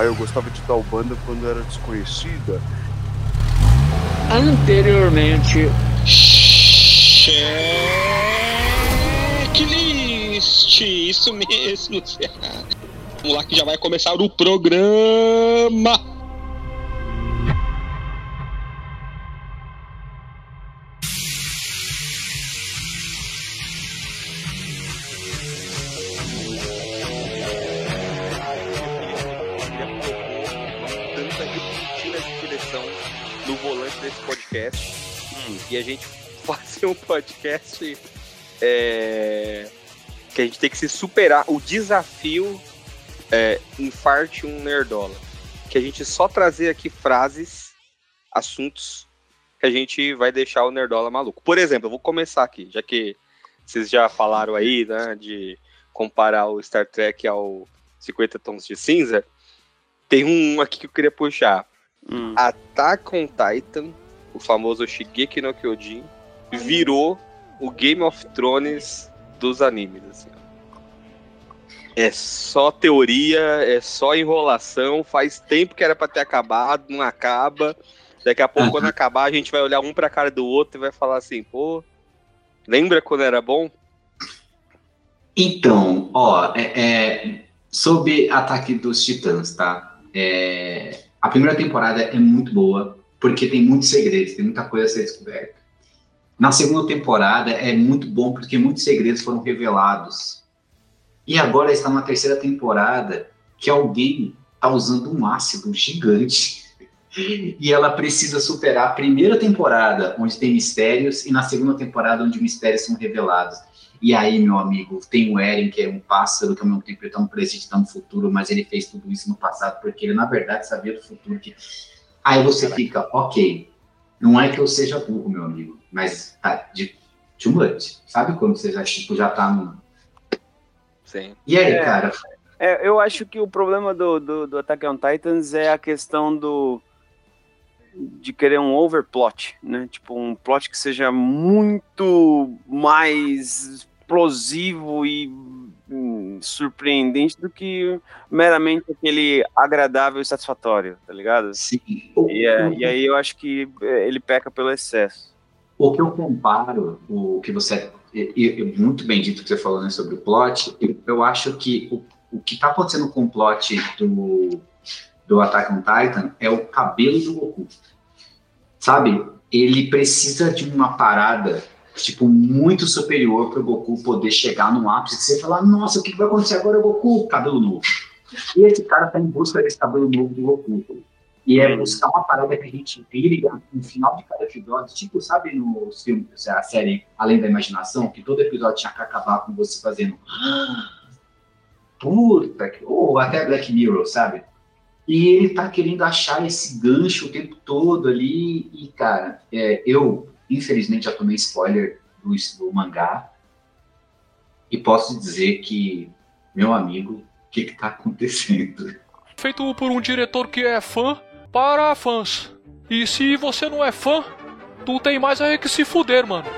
Aí eu gostava de tal banda quando era desconhecida. Anteriormente. Checklist, isso mesmo. Vamos lá que já vai começar o programa. Podcast é, que a gente tem que se superar o desafio é, infarte um nerdola que a gente só trazer aqui frases assuntos que a gente vai deixar o nerdola maluco por exemplo eu vou começar aqui já que vocês já falaram aí né de comparar o Star Trek ao 50 tons de cinza tem um aqui que eu queria puxar. Hum. Attack on Titan, o famoso Shigeki no Kyojin, virou o Game of Thrones dos animes. Assim. É só teoria, é só enrolação. Faz tempo que era pra ter acabado, não acaba. Daqui a pouco, quando acabar, a gente vai olhar um pra cara do outro e vai falar assim: pô, lembra quando era bom? Então, ó, é, é, sobre Ataque dos Titãs, tá? É, a primeira temporada é muito boa, porque tem muitos segredos, tem muita coisa a ser descoberta. Na segunda temporada é muito bom, porque muitos segredos foram revelados. E agora está na terceira temporada, que alguém está usando um ácido gigante. E ela precisa superar a primeira temporada, onde tem mistérios, e na segunda temporada, onde mistérios são revelados. E aí, meu amigo, tem o Eren, que é um pássaro, que ao mesmo tempo ele tá no presente, tá no futuro, mas ele fez tudo isso no passado, porque ele, na verdade, sabia do futuro. Que... Aí você fica, ok, não é que eu seja burro, meu amigo, mas tá de too much. Sabe quando você já, tipo, já tá no... Sim. E aí, É. cara? É, eu acho que o problema do, do, do Attack on Titans é a questão do de querer um overplot, né? Tipo, um plot que seja muito mais explosivo e surpreendente do que meramente aquele agradável e satisfatório, tá ligado? Sim. E, é- e aí eu acho que é, ele peca pelo excesso. O que eu comparo, o que você. e- e- muito bem dito que você falou né, sobre o plot, eu, eu acho que o, o que está acontecendo com o plot do, do Attack on Titan é o cabelo do Goku. Sabe? Ele precisa de uma parada, tipo, muito superior para o Goku poder chegar no ápice e você falar: nossa, o que vai acontecer agora, Goku? Cabelo novo. E esse cara tá em busca desse cabelo novo do Goku. E é buscar uma parada que a gente vira no final de cada episódio, tipo, sabe nos filmes, a série Além da Imaginação, que todo episódio tinha que acabar com você fazendo "Ah, puta, que... ou até Black Mirror, sabe? E ele tá querendo achar esse gancho o tempo todo ali, e cara, é, eu, infelizmente, já tomei spoiler do, do mangá, e posso dizer que, meu amigo, o que que tá acontecendo? Feito por um diretor que é fã para fãs. E se você não é fã, tu tem mais é que se fuder, mano.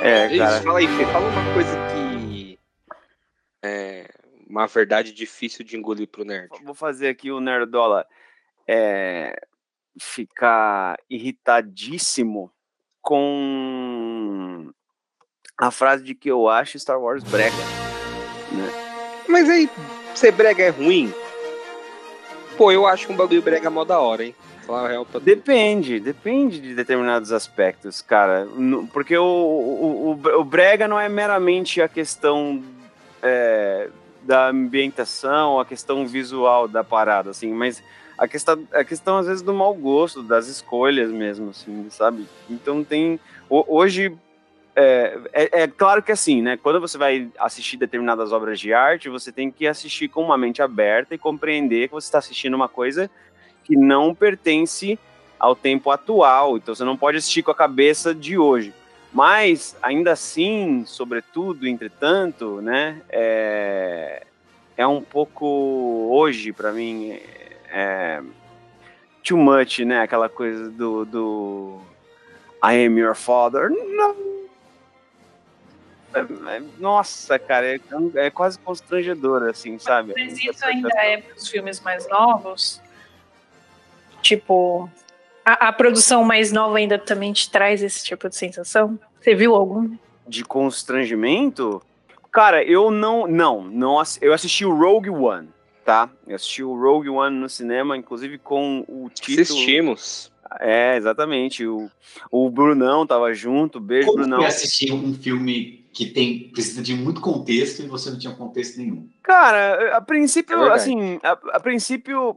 É, Isso, cara. fala aí, Fê, fala uma coisa que é uma verdade difícil de engolir pro nerd. Vou fazer aqui o Nerdola é, ficar irritadíssimo com a frase de que eu acho Star Wars brega. Mas aí, ser brega é ruim? Pô, eu acho um bagulho brega mó da hora, hein? Depende, depende de determinados aspectos, cara. Porque o, o, o, o brega não é meramente a questão é, da ambientação, a questão visual da parada, assim, mas a questão, a questão às vezes do mau gosto, das escolhas mesmo, assim, sabe? Então tem. ho- Hoje. É, é, é claro que assim, né? Quando você vai assistir determinadas obras de arte, você tem que assistir com uma mente aberta e compreender que você está assistindo uma coisa que não pertence ao tempo atual. Então você não pode assistir com a cabeça de hoje. Mas, ainda assim, sobretudo, entretanto, né, é, é um pouco hoje, para mim, é, too much, né? Aquela coisa do, do I am your father. Não. é- nossa, cara, é, é quase constrangedor, assim, sabe? Mas isso ainda é para os filmes mais novos? Tipo, a, a produção mais nova ainda também te traz esse tipo de sensação? Você viu algum? De constrangimento? Cara, eu não. Não, não eu assisti o Rogue One, tá? Eu assisti o Rogue One no cinema, inclusive com o título. Assistimos. É, exatamente. O, o Brunão tava junto. Beijo, Como Brunão. foi assistir um filme que tem, precisa de muito contexto e você não tinha contexto nenhum? Cara, a princípio, É assim, a, a princípio,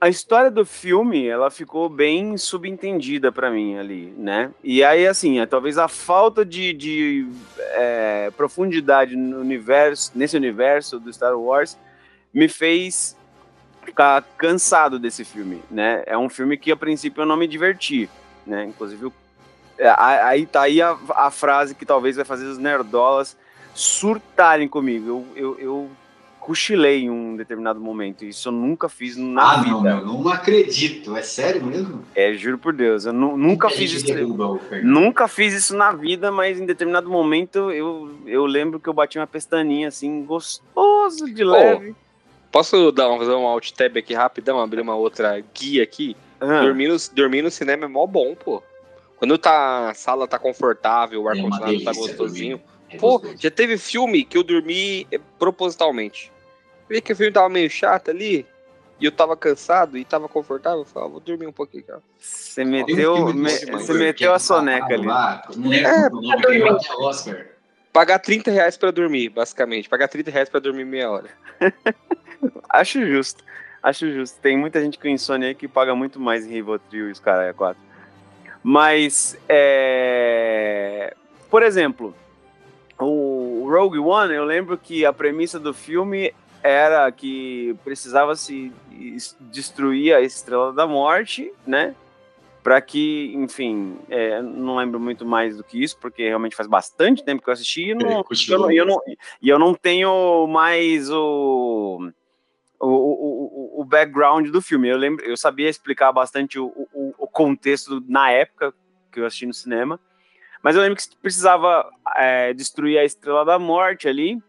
a história do filme, ela ficou bem subentendida pra mim ali, né? E aí, assim, é, talvez a falta de, de é, profundidade no universo, nesse universo do Star Wars, me fez ficar cansado desse filme, né? É um filme que, a princípio, eu não me diverti, né? Inclusive, é, aí tá aí a, a frase que talvez vai fazer os nerdolas surtarem comigo. Eu, eu, eu cochilei em um determinado momento. Isso eu nunca fiz na ah, vida. não, meu, não acredito. É sério mesmo? É, juro por Deus. Eu nu- nunca Muita fiz isso. derruba. Nunca fiz isso na vida, mas em determinado momento eu, eu lembro que eu bati uma pestaninha assim, gostoso de leve. Posso dar um, fazer um alt tab aqui rapidão, abrir uma outra guia aqui? Ah, Dormir, no, dormir no cinema é mó bom, pô. Quando tá, a sala tá confortável, o É uma ar-condicionado tá gostosinho. É Pô, gostoso. já teve filme que eu dormi propositalmente. Eu vi que o filme tava meio chato ali, e eu tava cansado e tava confortável. Eu falei, ah, vou dormir um pouquinho, cara. você meteu, me- você meteu a soneca ali. lá, Não lembro É, o nome, Oscar. Pagar 30 reais pra dormir, basicamente. Pagar 30 reais pra dormir meia hora. Acho justo. Acho justo. Tem muita gente com insônia aí que paga muito mais em Rivotril e os caras quatro. Mas, é... por exemplo, o Rogue One, eu lembro que a premissa do filme era que precisava se es- destruir a Estrela da Morte, né? Para que, enfim, é, não lembro muito mais do que isso, porque realmente faz bastante tempo que eu assisti e não, É, eu não- e eu não, e eu não tenho mais o, o, o, o- background do filme. Eu lembro, eu sabia explicar bastante o, o, o contexto na época que eu assisti no cinema, mas eu lembro que precisava é, destruir a Estrela da Morte ali,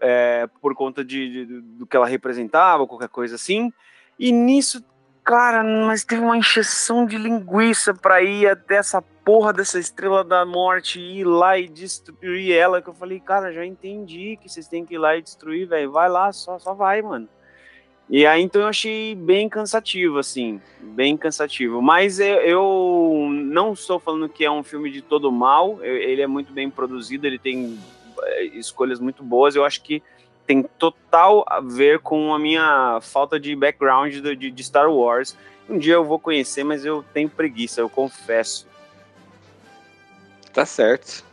é, por conta de, de- do que ela representava, qualquer coisa assim. E nisso, cara, mas teve uma encheção de linguiça pra ir até essa porra dessa Estrela da Morte ir lá e destruir ela. Que eu falei, cara, já entendi que vocês têm que ir lá e destruir, velho. Vai lá, só, só vai, mano. E aí, então, eu achei bem cansativo, assim, bem cansativo. Mas eu, eu não estou falando que é um filme de todo mal, eu- ele é muito bem produzido, ele tem é, escolhas muito boas. Eu acho que tem total a ver com a minha falta de background de, de Star Wars. Um dia eu vou conhecer, mas eu tenho preguiça, eu confesso. Tá certo.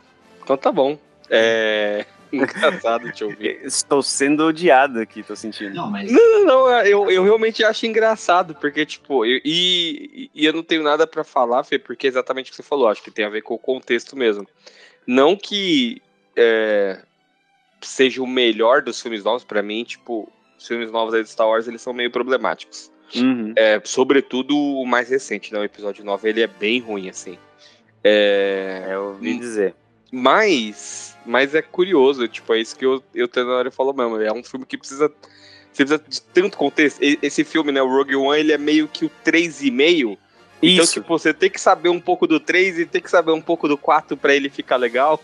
Então tá bom. É. Engraçado te ouvir. Estou sendo odiado aqui, tô sentindo. Não, mas Não, não, eu, eu realmente acho engraçado, porque, tipo, eu- e, e eu não tenho nada pra falar, Fê, porque é exatamente o que você falou, acho que tem a ver com o contexto mesmo. Não que é, seja o melhor dos filmes novos, pra mim, tipo, os filmes novos aí de Star Wars, eles são meio problemáticos. Uhum. É, sobretudo o mais recente, né, o episódio 9, ele é bem ruim, assim. É, É, eu ouvi dizer. Mas, mas é curioso, tipo, é isso que eu, eu Tenório falou mesmo. É um filme que precisa, você precisa de tanto contexto. Esse filme, né, o Rogue One, ele é meio que o 3,5. Então, Isso. tipo, você tem que saber um pouco do 3 e tem que saber um pouco do 4 pra ele ficar legal.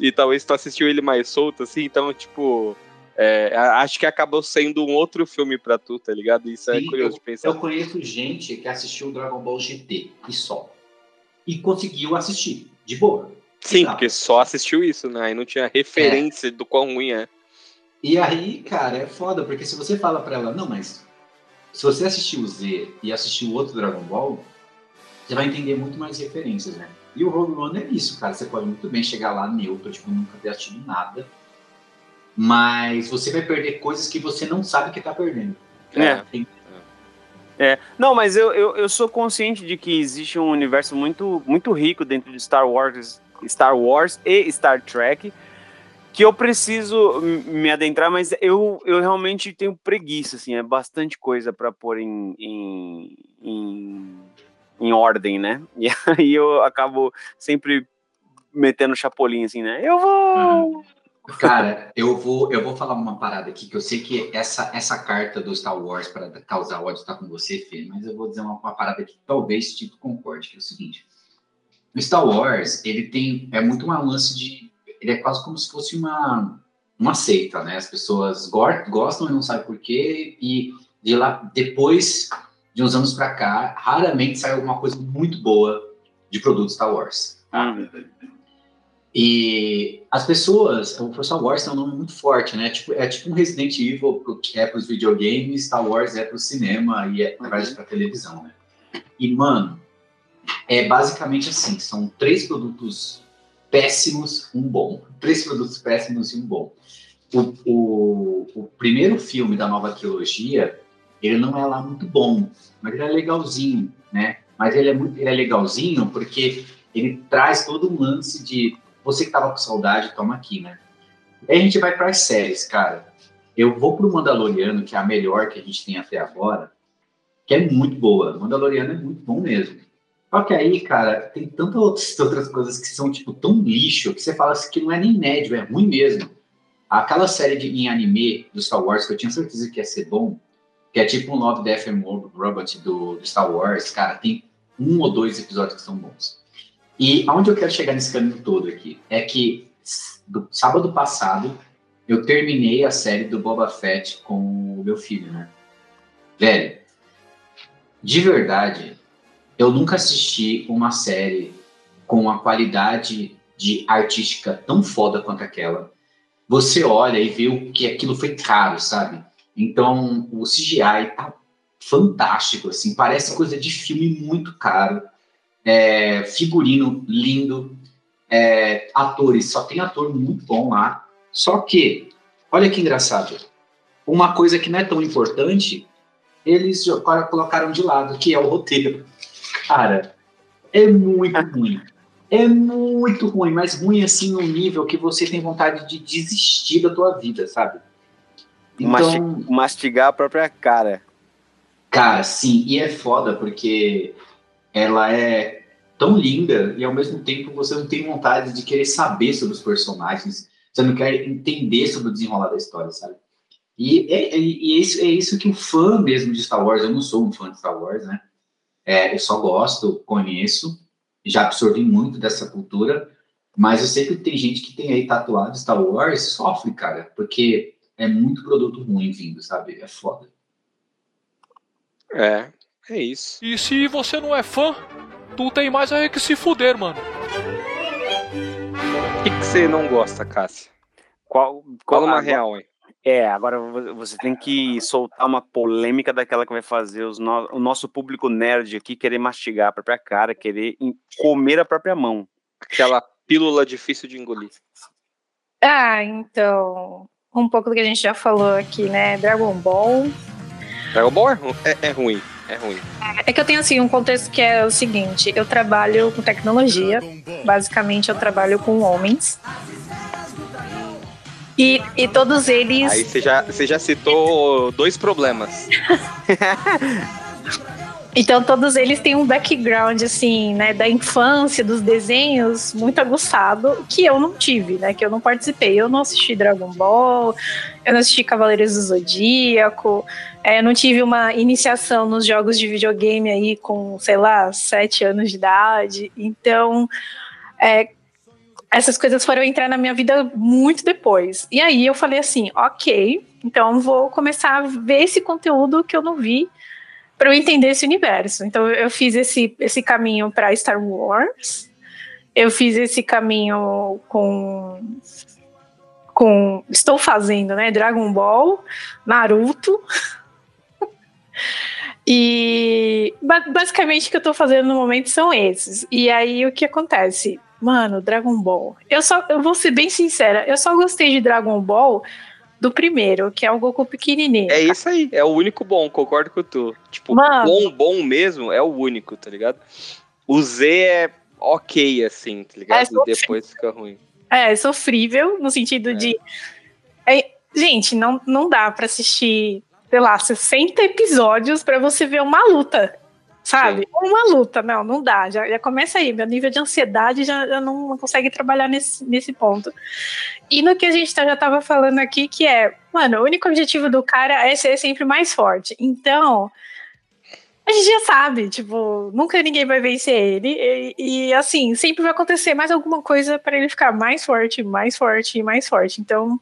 E talvez tu assistiu ele mais solto, assim. Então, tipo, é, acho que acabou sendo um outro filme pra tu, tá ligado? Isso é Sim, curioso de pensar. eu conheço gente que assistiu Dragon Ball GT e só. E conseguiu assistir, de boa. Sim, Tá. porque só assistiu isso, né? E não tinha referência do quão ruim é. E aí, cara, é foda, porque se você fala pra ela, não, mas se você assistiu o Z e assistiu o outro Dragon Ball, você vai entender muito mais referências, né? E o Rogue One é isso, cara. Você pode muito bem chegar lá neutro, tipo, nunca ter assistido nada. Mas você vai perder coisas que você não sabe que tá perdendo. É. Tem- É, não, mas eu, eu, eu sou consciente de que existe um universo muito, muito rico dentro de Star Wars, Star Wars e Star Trek que eu preciso me adentrar, mas eu, eu realmente tenho preguiça, assim, é bastante coisa para pôr em, em, em, em ordem, né? E aí eu acabo sempre metendo chapolim assim, né? Eu vou. Cara, eu vou, eu vou falar uma parada aqui que eu sei que essa, essa carta do Star Wars para causar ódio está com você, Fê, mas eu vou dizer uma, uma parada que talvez tipo concorde, que é o seguinte. O Star Wars, ele tem é muito uma lance de ele é quase como se fosse uma uma seita, né? As pessoas go gostam e não sabem por quê e de lá depois de uns anos para cá, raramente sai alguma coisa muito boa de produto Star Wars. Hum. E as pessoas, o Star Wars tem um nome muito forte, né? Tipo, é tipo um Resident Evil que é para os videogames, Star Wars é para o cinema e é para a televisão, né? E, mano, é basicamente assim: são três produtos péssimos, um bom. Três produtos péssimos e um bom. O, o, o primeiro filme da nova trilogia, ele não é lá muito bom, mas ele é legalzinho, né? Mas ele é, muito, ele é legalzinho porque ele traz todo um lance de você que tava com saudade, toma aqui, né? Aí a gente vai para as séries, cara. Eu vou pro Mandaloriano, que é a melhor que a gente tem até agora, que é muito boa. Mandaloriano é muito bom mesmo. Só que aí, cara, tem tantas outras, outras coisas que são, tipo, tão lixo, que você fala assim, que não é nem médio, é ruim mesmo. Aquela série de, em anime do Star Wars, que eu tinha certeza que ia ser bom, que é tipo um Love, Death and Robot do, do Star Wars, cara, tem um ou dois episódios que são bons. E aonde eu quero chegar nesse caminho todo aqui é que do sábado passado eu terminei a série do Boba Fett com o meu filho, né? Velho, de verdade, eu nunca assisti uma série com uma qualidade de artística tão foda quanto aquela. Você olha e vê que aquilo foi caro, sabe? Então, o CGI tá fantástico, assim, parece coisa de filme muito caro é, figurino lindo, é, atores, só tem ator muito bom lá. Só que, olha que engraçado, uma coisa que não é tão importante, eles colocaram de lado, que é o roteiro. Cara, é muito ruim. É muito ruim, mas ruim assim no nível que você tem vontade de desistir da tua vida, sabe? Então, mastigar a própria cara. Cara, sim, e é foda porque ela é tão linda e ao mesmo tempo você não tem vontade de querer saber sobre os personagens, você não quer entender sobre o desenrolar da história, sabe? E é, é, é, isso, é isso que o fã mesmo de Star Wars, eu não sou um fã de Star Wars, né? É, eu só gosto, conheço, já absorvi muito dessa cultura, mas eu sei que tem gente que tem aí tatuado Star Wars sofre, cara, porque é muito produto ruim vindo, sabe? É foda. É, é isso. E se você não é fã, tu tem mais aí que se fuder, mano. O que, que você não gosta, Cássia? Qual, qual qual uma real, hein? É, agora vo- você tem que soltar uma polêmica daquela que vai fazer os no- o nosso público nerd aqui querer mastigar a própria cara, querer comer a própria mão. Aquela pílula difícil de engolir. Ah, então. Um pouco do que a gente já falou aqui, né? Dragon Ball. Dragon Ball é, é, é ruim. É ruim. É que eu tenho assim um contexto que é o seguinte: eu trabalho com tecnologia, basicamente eu trabalho com homens. E, e todos eles. Aí você já, você já citou dois problemas. Então todos eles têm um background assim, né, da infância, dos desenhos muito aguçado, que eu não tive, né, que eu não participei. Eu não assisti Dragon Ball, eu não assisti Cavaleiros do Zodíaco, é, eu não tive uma iniciação nos jogos de videogame aí com, sei lá, sete anos de idade. Então, é, essas coisas foram entrar na minha vida muito depois. E aí eu falei assim, ok, então vou começar a ver esse conteúdo que eu não vi para eu entender esse universo. Então eu fiz esse, esse caminho para Star Wars. Eu fiz esse caminho com com estou fazendo, né, Dragon Ball, Naruto. E ba- basicamente o que eu tô fazendo no momento são esses. E aí o que acontece? Mano, Dragon Ball. Eu só eu vou ser bem sincera, eu só gostei de Dragon Ball do primeiro, que é o Goku pequenininho. É isso aí. É o único bom, concordo com tu. Tipo, Mano. bom, bom mesmo é o único, tá ligado? O Z é ok, assim, tá ligado? É sofrível. Depois fica ruim. É, sofrível, no sentido É. de. É, gente, não, não dá pra assistir, sei lá, 60 episódios pra você ver uma luta. Sabe? Uma luta, não, não dá. Já, já começa aí. Meu nível de ansiedade já, já não, não consegue trabalhar nesse, nesse ponto. E no que a gente tá, já tava falando aqui, que é, mano, o único objetivo do cara é ser sempre mais forte. Então, a gente já sabe, tipo, nunca ninguém vai vencer ele. E, e assim, sempre vai acontecer mais alguma coisa para ele ficar mais forte, mais forte e mais forte. Então,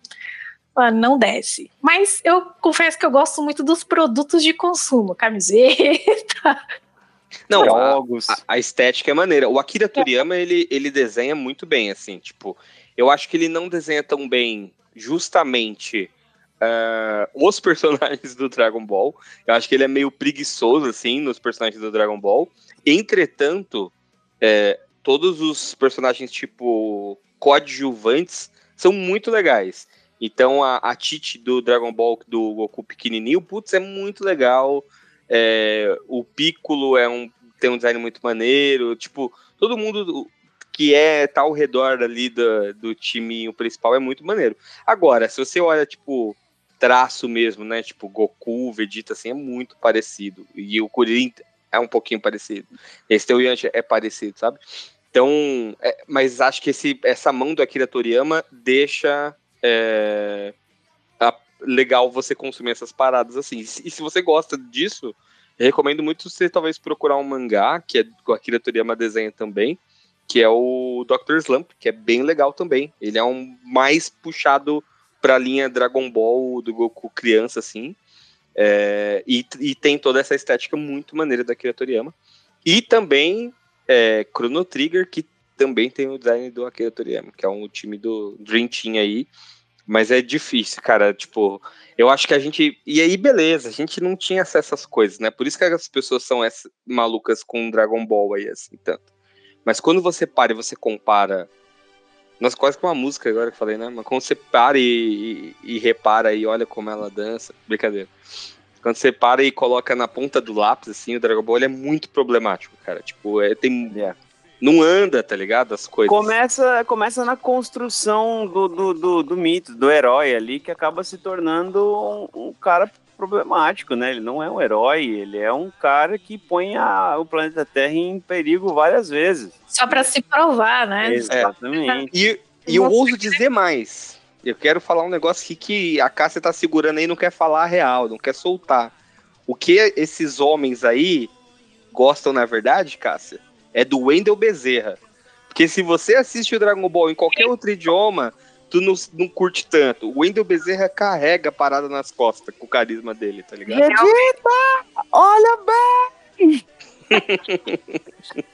mano, não desce. Mas eu confesso que eu gosto muito dos produtos de consumo, camiseta. Não, a, Jogos. a, a estética é maneira. O Akira Toriyama, ele, ele desenha muito bem, assim, tipo, eu acho que ele não desenha tão bem justamente ah, os personagens do Dragon Ball. Eu acho que ele é meio preguiçoso, assim, nos personagens do Dragon Ball. Entretanto, é, todos os personagens, tipo, coadjuvantes, são muito legais. Então, a, a Tite do Dragon Ball, do Goku pequenininho, putz, é muito legal. É, o Piccolo é um, tem um design muito maneiro. Tipo, todo mundo que é tá ao redor ali do, do time principal é muito maneiro. Agora, se você olha, tipo, traço mesmo, né? Tipo, Goku, Vegeta, assim, é muito parecido. E o Kuririn é um pouquinho parecido. Esse teu Yantia é parecido, sabe? Então, é, mas acho que esse, essa mão do Akira Toriyama deixa é, legal você consumir essas paradas assim. E se, você gosta disso, recomendo muito você talvez procurar um mangá, que é que o Akira Toriyama desenha também, que é o Dr. Slump, que é bem legal também. Ele é um mais puxado pra linha Dragon Ball do Goku criança, assim. É, e, e tem toda essa estética muito maneira da Akira Toriyama. E também é, Chrono Trigger, que também tem o design do Akira Toriyama, que é um time do Dream Team aí. Mas é difícil, cara. Tipo, eu acho que a gente. E aí, beleza, a gente não tinha acesso essas coisas, né? Por isso que as pessoas são essa- malucas com Dragon Ball aí, assim, tanto. Mas quando você para e você compara. Nossa, quase que uma música agora que eu falei, né? Mas quando você para e, e, e repara e olha como ela dança. Brincadeira. Quando você para e coloca na ponta do lápis, assim, o Dragon Ball é muito problemático, cara. Tipo, é, tem. É. Não anda, tá ligado? As coisas. Começa, começa na construção do, do, do, do mito, do herói ali, que acaba se tornando um, um cara problemático, né? Ele não é um herói, ele é um cara que põe a- o planeta Terra em perigo várias vezes. Só pra se provar, né? Exatamente. E, e eu ouso dizer mais. Eu quero falar um negócio aqui que a Cássia tá segurando aí e não quer falar a real, não quer soltar. O que esses homens aí gostam, na verdade, Cássia, é do Wendel Bezerra. Porque se você assiste o Dragon Ball em qualquer outro idioma, tu não, não curte tanto. O Wendel Bezerra carrega a parada nas costas com o carisma dele, tá ligado? Vegeta, olha bem!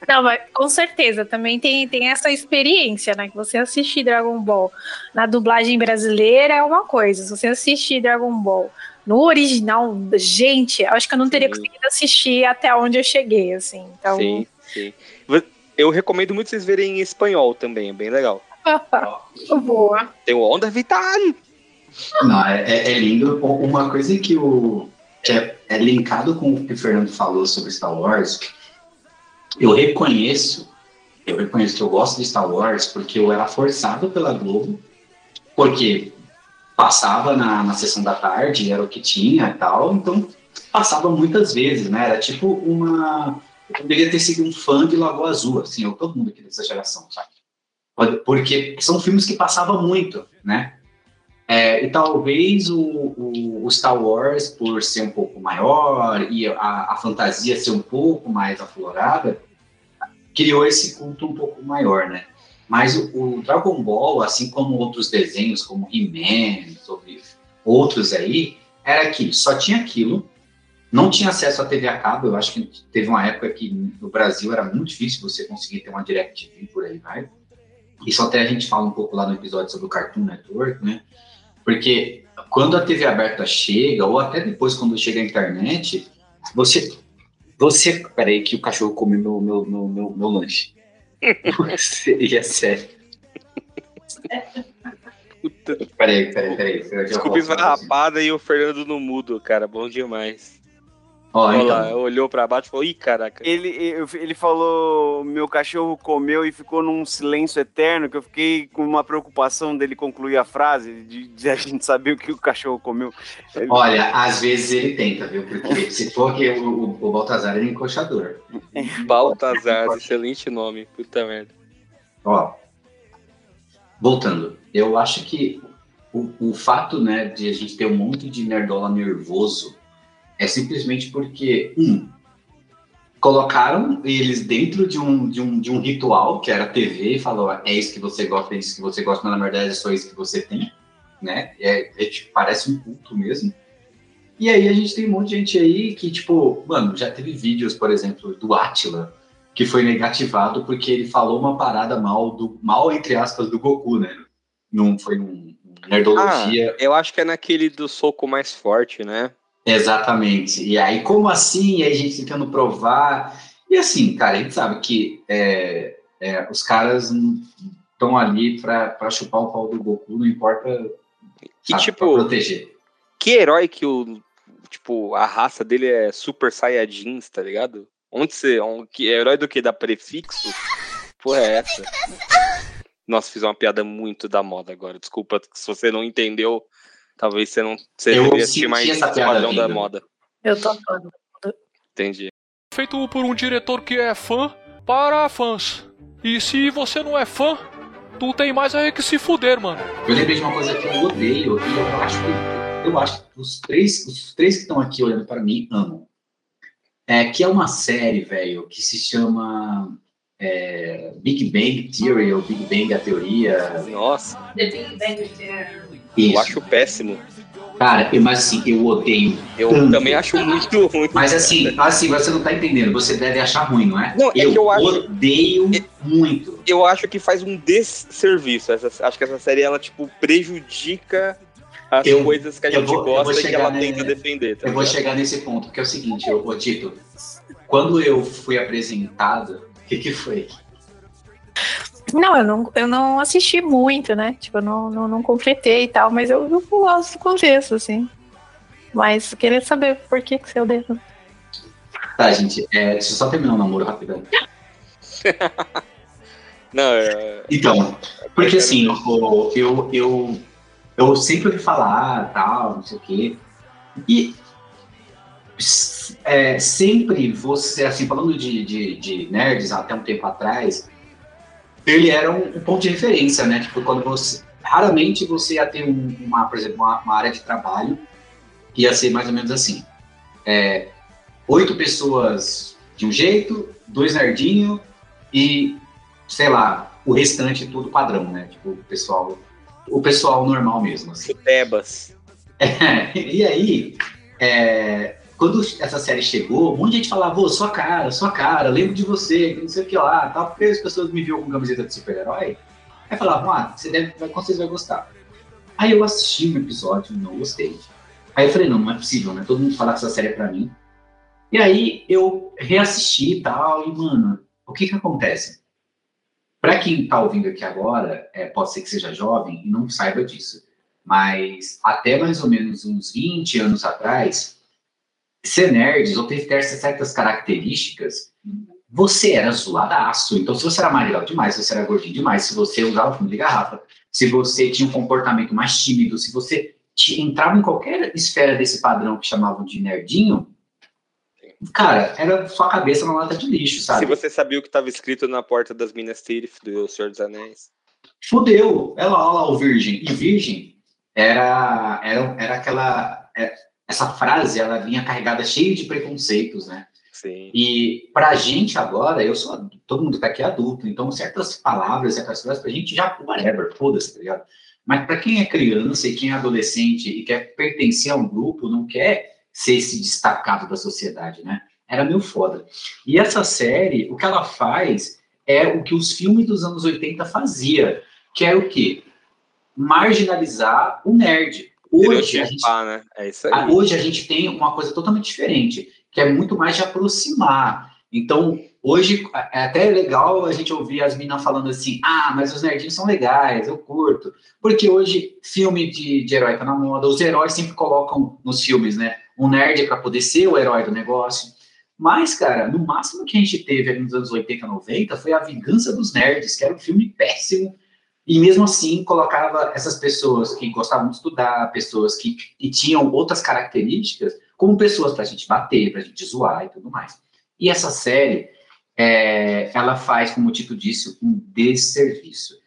Não, mas com certeza, também tem, tem essa experiência, né? Que você assistir Dragon Ball na dublagem brasileira é uma coisa. Se você assistir Dragon Ball no original, gente, eu acho que eu não teria Sim. conseguido assistir até onde eu cheguei, assim. Então, Sim, sim. Eu recomendo muito vocês verem em espanhol também, é bem legal. boa. Tem o Onda Vital. Não, é, é- é lindo. Uma coisa que, o, que é, é linkado com o que o Fernando falou sobre Star Wars, eu reconheço, eu reconheço que eu gosto de Star Wars porque eu era forçado pela Globo, porque passava na, na sessão da tarde, era o que tinha e tal, então passava muitas vezes, né? Era tipo uma. Eu poderia ter sido um fã de Lagoa Azul, assim, eu todo mundo aqui dessa geração, sabe? Porque são filmes que passavam muito, né? É, e talvez o, o, o Star Wars, por ser um pouco maior e a, a fantasia ser um pouco mais aflorada, criou esse culto um pouco maior, né? Mas o, o Dragon Ball, assim como outros desenhos, como He-Man, outros aí, era que só tinha aquilo, não tinha acesso à TV a cabo. Eu acho que teve uma época que no Brasil era muito difícil você conseguir ter uma DirecTV por aí, vai. Isso até a gente fala um pouco lá no episódio sobre o Cartoon Network, né? Porque quando a TV aberta chega, ou até depois quando chega a internet, você. Você. Peraí, que o cachorro comeu meu, meu, meu, meu, meu lanche. E é sério. Puta, Peraí, peraí, peraí. Você. esfarrapada e o Fernando no mudo, cara. Bom demais. Ó, Olha então, lá, olhou pra baixo e falou, ih, caraca. Ele, ele falou, meu cachorro comeu e ficou num silêncio eterno, que eu fiquei com uma preocupação dele concluir a frase, de, de a gente saber o que o cachorro comeu. Ele- olha, às vezes ele tenta, viu? Porque se for que o, o, o Baltazar ele é encoxador. Baltazar, excelente nome, puta merda. Ó, voltando, eu acho que o, o fato, né, de a gente ter um monte de nerdola nervoso é simplesmente porque, um, colocaram eles dentro de um, de um, de um ritual, que era a TV, e falou, é isso que você gosta, é isso que você gosta, mas na verdade é só isso que você tem, né? É, é, tipo, parece um culto mesmo. E aí a gente tem um monte de gente aí que, tipo, mano, já teve vídeos, por exemplo, do Atila, que foi negativado porque ele falou uma parada mal, do mal entre aspas, do Goku, né? Não foi um nerdologia. Eu acho que é naquele do soco mais forte, né? Exatamente. E aí, como assim? E aí a gente tentando provar. E assim, cara, a gente sabe que é, é, os caras estão ali pra, pra chupar o pau do Goku, não importa. Que sabe, tipo- proteger. Que herói que o. Tipo, a raça dele é Super Saiyajins, tá ligado? Onde você. Um, que, herói do que? Da prefixo? Porra, é essa? Nossa, fiz uma piada muito da moda agora. Desculpa se você não entendeu. Talvez você não. Você Eu deveria assistir mais essa Esquadrão da. Moda. Eu tô falando. Entendi. Feito por um diretor que é fã para fãs. E se você não é fã, tu tem mais é que se fuder, mano. Eu lembrei de uma coisa que eu odeio, e eu acho que eu acho que os três, os três que estão aqui olhando para mim amam. É, que é uma série, velho, que se chama é, Big Bang Theory, ou Big Bang a Teoria. Nossa, The Big Bang Theory. Eu Isso. acho péssimo. Cara, eu- mas assim, eu odeio. Eu Tanto. também acho muito ruim. Mas assim, assim, você não tá entendendo, você deve achar ruim, não é? Não, é eu, que eu acho- odeio muito. eu acho que faz um desserviço. Essa, acho que essa série ela tipo prejudica as Eu- coisas que a eu gente vou- eu gosta e que ela ne- tenta defender. Tá Eu vou chegar nesse ponto, porque é o seguinte, ô, ô Tito, quando eu fui apresentado, o que que foi? Não, eu não, eu não assisti muito, né? Tipo, eu não, não, não completei e tal, mas eu, eu gosto do contexto, assim. Mas queria saber por que, que você odeia. Tá, gente, é, deixa eu só terminar o namoro rapidão. Não, é, Então, porque assim, o- eu, eu, eu sempre ouvi falar, tal, não sei o quê, e é, sempre você, assim, falando de, de, de nerds até um tempo atrás, ele era um, um ponto de referência, né? Tipo, quando você, raramente você ia ter um- uma, por exemplo, uma, uma área de trabalho, que ia ser mais ou menos assim, é, oito pessoas de um jeito, dois nerdinhos e sei lá, o restante tudo padrão, né? Tipo, o pessoal, o pessoal normal mesmo. Assim. Tebas. e aí, é, quando essa série chegou, um monte de gente falava, ô, sua cara, sua cara, lembro de você, não sei o que lá, tal, porque as pessoas me viam com camiseta de super-herói. Aí falavam, ah, você deve, com certeza vai gostar. Aí eu assisti um episódio, não gostei. Aí eu falei, não, não é possível, né? Todo mundo fala que essa série é pra mim. E aí eu reassisti e tal, e, mano, o que que acontece? Para quem está ouvindo aqui agora, é, pode ser que seja jovem e não saiba disso, mas até mais ou menos uns 20 anos atrás, ser nerd ou ter ter certas características, você era zoadaço. Então, se você era magrelo demais, se você era gordinho demais, se você usava fundo de garrafa, se você tinha um comportamento mais tímido, se você entrava em qualquer esfera desse padrão que chamavam de nerdinho, cara, era sua cabeça na lata de lixo, sabe? Se você sabia o que estava escrito na porta das Minas Tirith do Senhor dos Anéis. Fudeu. Ela, olha lá, o virgem. E virgem era, era, era aquela. é, essa frase, ela vinha carregada cheia de preconceitos, né? Sim. E pra gente agora, eu sou todo mundo tá aqui é adulto, então certas palavras, certas coisas pra gente já, whatever, foda-se, tá ligado? Mas pra quem é criança e quem é adolescente e quer pertencer a um grupo, não quer ser esse destacado da sociedade, né? Era meio foda. E essa série, o que ela faz é o que os filmes dos anos 80 fazia, que era o quê? Marginalizar o nerd. Hoje a gente né? É Hoje a gente tem uma coisa totalmente diferente, que é muito mais de aproximar. Então, hoje é até legal a gente ouvir as meninas falando assim: ah, mas os nerdinhos são legais, eu curto. Porque hoje, filme de, de herói tá na moda, os heróis sempre colocam nos filmes, né? um nerd para poder ser o herói do negócio. Mas, cara, no máximo que a gente teve ali nos anos 80, 90 foi A Vingança dos Nerds, que era um filme péssimo, e mesmo assim colocava essas pessoas que gostavam de estudar, pessoas que, que tinham outras características, como pessoas para a gente bater, para a gente zoar e tudo mais. E essa série, é, ela faz, como o Tito disse, um desserviço.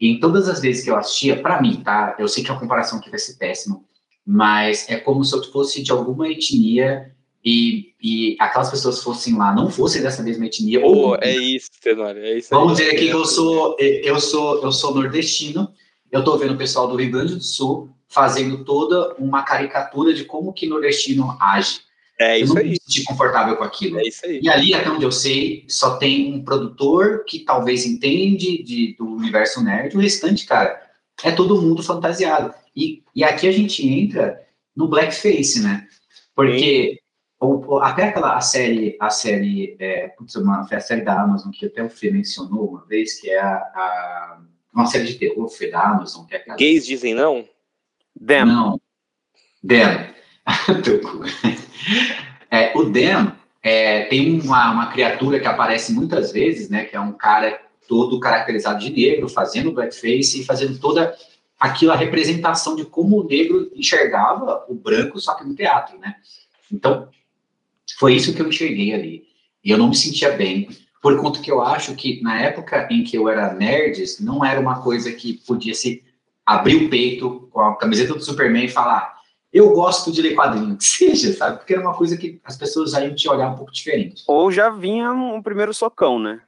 E em todas as vezes que eu assistia, para mim, tá? Eu sei que a comparação aqui vai ser péssima, mas é como se eu fosse de alguma etnia e, e aquelas pessoas fossem lá, não fossem dessa mesma etnia. ou, é isso, Tenório, é isso. Vamos dizer aqui que eu sou, eu sou, eu sou nordestino, eu tô vendo o pessoal do Rio Grande do Sul fazendo toda uma caricatura de como que nordestino age. É isso eu não aí. me senti confortável com aquilo. É isso aí. E ali, até onde eu sei, só tem um produtor que talvez entende de, do universo nerd, o restante, cara, é todo mundo fantasiado. E, e aqui a gente entra no blackface, né? Porque o, até aquela a série, a série, é, putz, uma, foi a série da Amazon que até o Fê mencionou uma vez, que é a, a- uma série de terror, foi da Amazon, que é aquela Gays dizem não? Dem. não. Cu. É, o Dan é, tem uma, uma criatura que aparece muitas vezes, né? Que é um cara todo caracterizado de negro, fazendo blackface e fazendo toda aquilo, a representação de como o negro enxergava o branco, só que no teatro, né? Então, foi isso que eu enxerguei ali. E eu não me sentia bem, por conta que eu acho que na época em que eu era nerds, não era uma coisa que podia se abrir o peito com a camiseta do Superman e falar eu gosto de ler quadrinho, que seja, sabe? Porque era uma coisa que as pessoas já iam te olhar um pouco diferente. Ou já vinha um primeiro socão, né?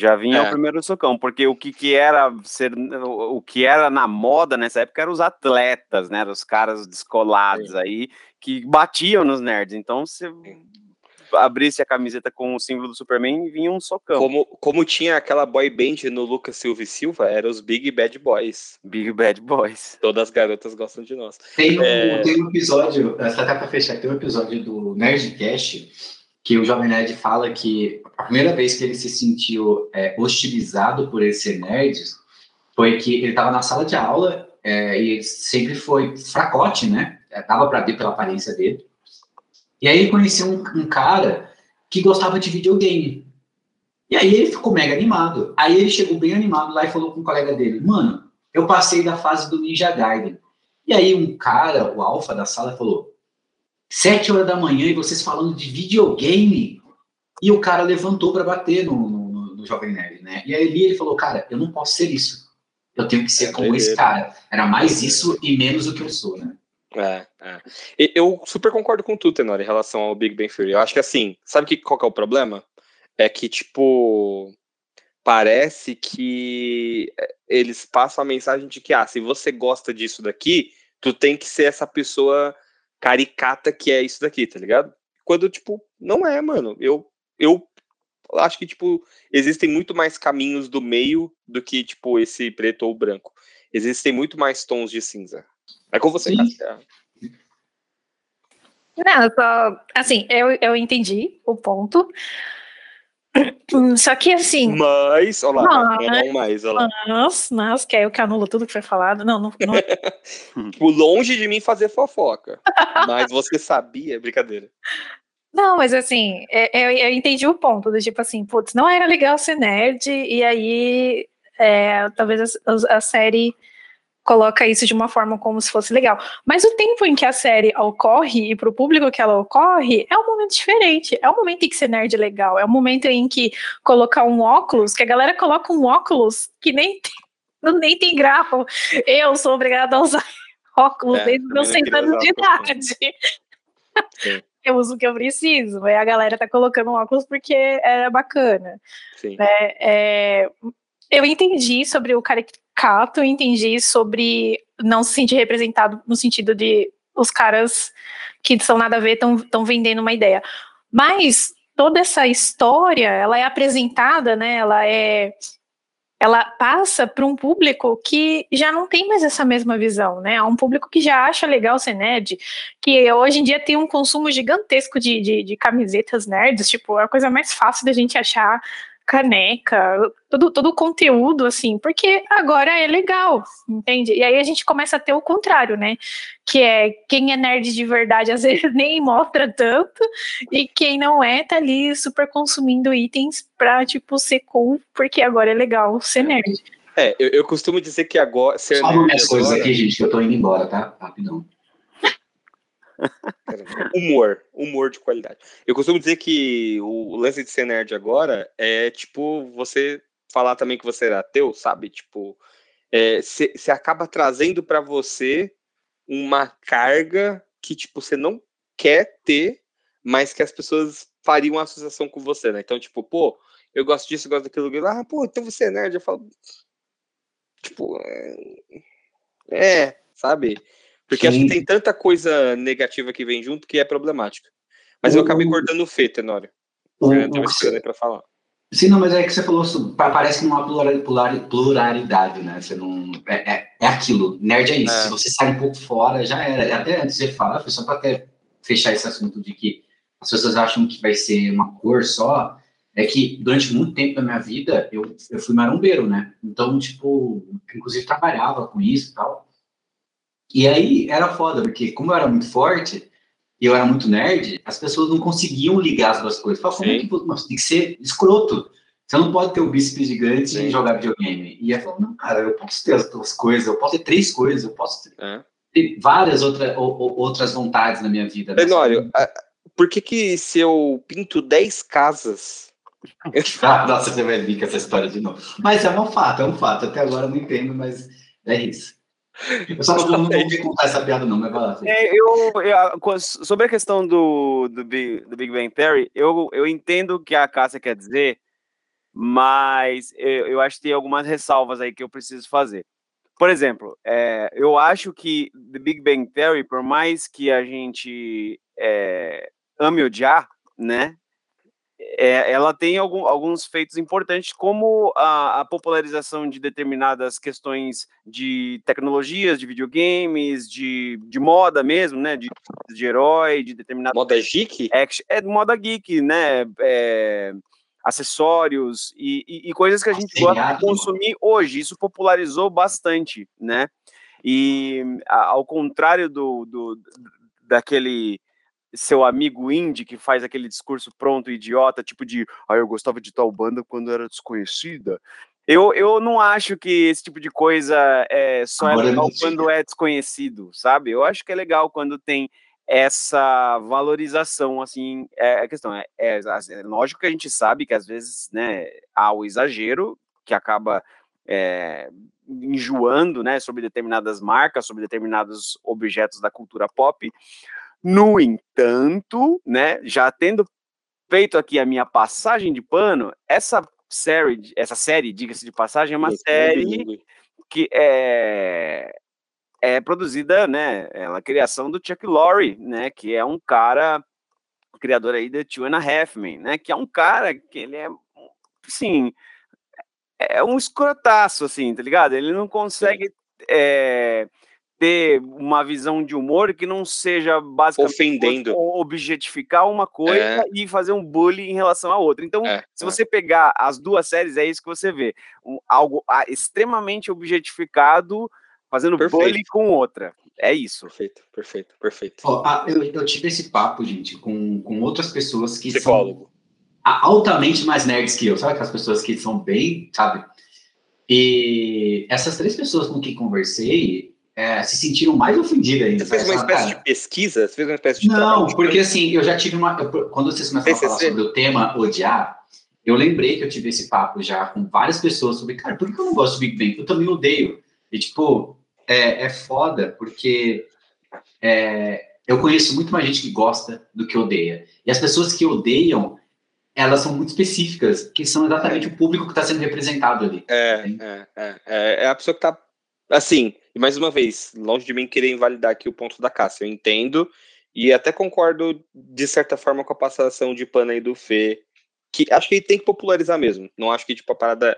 Já vinha É. o primeiro socão, porque o que, que era ser o que era na moda nessa época eram os atletas, né? Eram os caras descolados aí que batiam nos nerds. Então, se abrisse a camiseta com o símbolo do Superman, vinha um socão. Como, como tinha aquela boy band no Lucas Silva e Silva, eram os Big Bad Boys. Big Bad Boys. Todas as garotas gostam de nós. Tem um, É. tem um episódio, até para fechar, tem um episódio do Nerdcast que o Jovem Nerd fala que a primeira vez que ele se sentiu é, hostilizado por eles ser nerds foi que ele estava na sala de aula é, e ele sempre foi fracote, né? É, Dava para ver pela aparência dele. E aí ele conheceu um, um cara que gostava de videogame. E aí ele ficou mega animado. Aí ele chegou bem animado lá e falou com um colega dele: Mano, eu passei da fase do Ninja Gaiden. E aí um cara, o alfa da sala, falou: sete horas da manhã e vocês falando de videogame? E o cara levantou para bater no, no, no Jovem Nerd, né? E aí ali ele falou: Cara, eu não posso ser isso. Eu tenho que ser É, como esse cara. Era mais isso e menos o que eu sou, né? É, é. Eu super concordo com tu, Tenor, em relação ao Big Bang Theory. Eu acho que assim, sabe que, qual que é o problema? É que, tipo, parece que é, eles passam a mensagem de que, ah, se você gosta disso daqui, tu tem que ser essa pessoa caricata que é isso daqui, tá ligado? Quando, tipo, não é, mano. Eu, eu acho que, tipo, existem muito mais caminhos do meio do que, tipo, esse preto ou branco. Existem muito mais tons de cinza. É com você. Cássia. Não, eu só. Assim, eu, eu entendi o ponto. Só que assim, Mas, olha lá, Mas- não, não mais, olha lá. mas, mas, que aí eu que anulo tudo que foi falado. Não, não, não Tipo, longe de mim fazer fofoca. Mas você sabia, brincadeira. Não, mas assim, é- é- eu, entendi o ponto, do tipo assim, putz, não era legal ser nerd, e aí é, talvez a- a série coloca isso de uma forma como se fosse legal. Mas o tempo em que a série ocorre e pro público que ela ocorre é um momento diferente. É um momento em que ser nerd é legal, é um momento em que colocar um óculos, que a galera coloca um óculos que nem tem, não- nem tem grafo. Eu sou obrigada a usar óculos É, desde meus também 100 não queria anos de idade Sim, eu uso o que eu preciso. Aí a galera tá colocando óculos porque era bacana. sim. É, eu entendi sobre o caricato, eu entendi sobre não se sentir representado no sentido de os caras que são nada a ver estão vendendo uma ideia. Mas toda essa história, ela é apresentada, né? Ela é ela passa para um público que já não tem mais essa mesma visão, né? É um público que já acha legal ser nerd, que hoje em dia tem um consumo gigantesco de, de, de camisetas nerds, tipo, é a coisa mais fácil da gente achar caneca, todo, todo o conteúdo, assim, porque agora é legal, entende? E aí a gente começa a ter o contrário, né? Que é quem é nerd de verdade às vezes nem mostra tanto, e quem não é tá ali super consumindo itens pra, tipo, ser cool, porque agora é legal ser nerd. É, eu, eu costumo dizer que agora. Ser Só nerd minhas coisas agora- aqui, gente, que eu tô indo embora, tá? Rapidão. Humor, humor de qualidade. Eu costumo dizer que o, lance de ser nerd agora é tipo você falar também que você era ateu, sabe? Tipo, você acaba trazendo pra você uma carga que tipo você não quer ter, mas que as pessoas fariam uma associação com você, né? Então, tipo, pô, eu gosto disso, eu gosto daquilo, aquilo. ah, pô, então você é nerd. Eu falo, tipo, é, é, sabe? Porque acho que Sim. tem tanta coisa negativa que vem junto que é problemática. Mas eu O- acabei cortando o Fê, Tenório. O- O o pra falar. Sim, não, mas é que você falou, parece que não há plurali- plurali- pluralidade, né? Você não. É, é, é aquilo. Nerd é isso. É. Se você sai um pouco fora, já era. Até antes de você falar, foi só para até fechar esse assunto de que as pessoas acham que vai ser uma cor só. É que durante muito tempo da minha vida eu, eu fui marombeiro, né? Então, tipo, inclusive trabalhava com isso e tal. E aí era foda, porque como eu era muito forte e eu era muito nerd, as pessoas não conseguiam ligar as duas coisas. Falavam, como Sim. que nossa, tem que ser escroto. Você não pode ter o bíceps gigante Sim. e jogar videogame. E aí falou, não, cara, eu posso ter as duas coisas, eu posso ter três coisas, eu posso ter, É. ter várias outra, o- o- outras vontades na minha vida. Tenório, a- por que que se eu pinto 10 casas... Ah, nossa, você vai vir com essa história de novo. Mas é um fato, é um fato. Até agora eu não entendo, mas é isso. Eu só não, contar essa piada, não, mas vai lá. É, eu, eu- sobre a questão do, do, Big, do Big Bang Theory, eu, eu entendo o que a Cássia quer dizer, mas eu, eu acho que tem algumas ressalvas aí que eu preciso fazer. Por exemplo, é, eu acho que The Big Bang Theory, por mais que a gente é, ame odiar, né? É, ela tem algum- alguns feitos importantes, como a, a popularização de determinadas questões de tecnologias, de videogames, de, de moda mesmo, né? De, de herói, de determinado Moda geek? action, é moda geek, né? É, acessórios e, e- e coisas que a gente gosta de Seriado. consumir hoje. Isso popularizou bastante, né? E a- ao contrário do, do daquele seu amigo indie que faz aquele discurso pronto, idiota, tipo de ah, eu gostava de tal banda quando era desconhecida. Eu, eu não acho que esse tipo de coisa é, só Agora é é legal mentira. quando é desconhecido, sabe? Eu acho que é legal quando tem essa valorização, assim, é a questão. É, é, é lógico que a gente sabe que às vezes né, há o exagero que acaba é, enjoando né, sobre determinadas marcas, sobre determinados objetos da cultura pop. No entanto, né, já tendo feito aqui a minha passagem de pano, essa série, essa série, diga-se de passagem, é uma série que é, é produzida, né, é uma criação do Chuck Lorre, né, que é um cara criador aí da Two and a Half Men, né, que é um cara que ele é, assim, é um escrotaço, assim, tá ligado? Ele não consegue é, ter uma visão de humor que não seja basicamente Ofendendo. o- objetificar uma coisa É. e fazer um bullying em relação a outra. Então, É, se é. você pegar as duas séries, é isso que você vê. Um- algo ah, extremamente objetificado fazendo Perfeito. bullying com outra. É isso. Perfeito, perfeito, perfeito. Ó, ah, eu, eu tive esse papo, gente, com, com outras pessoas que são Psicólogo. a- altamente mais nerds que eu, sabe aquelas pessoas que são bem, sabe? E essas três pessoas com quem conversei é, se sentiram mais ofendidas ainda. Você fez uma espécie Cara, de pesquisa? Você fez uma espécie de Não, porque assim, eu já tive uma. quando vocês começaram a falar sobre o tema odiar, eu lembrei que eu tive esse papo já com várias pessoas sobre, cara, por que eu não gosto do Big Bang? Eu também odeio. E, tipo, é, é foda, porque é, eu conheço muito mais gente que gosta do que odeia. E as pessoas que odeiam, elas são muito específicas, que são exatamente o público que está sendo representado ali. É, é, é, é, é a pessoa que tá. Assim, e mais uma vez, longe de mim querer invalidar aqui o ponto da Cássia. Eu entendo e até concordo, de certa forma, com a passação de pano aí do Fê. Que acho que ele tem que popularizar mesmo. Não acho que, tipo, a parada.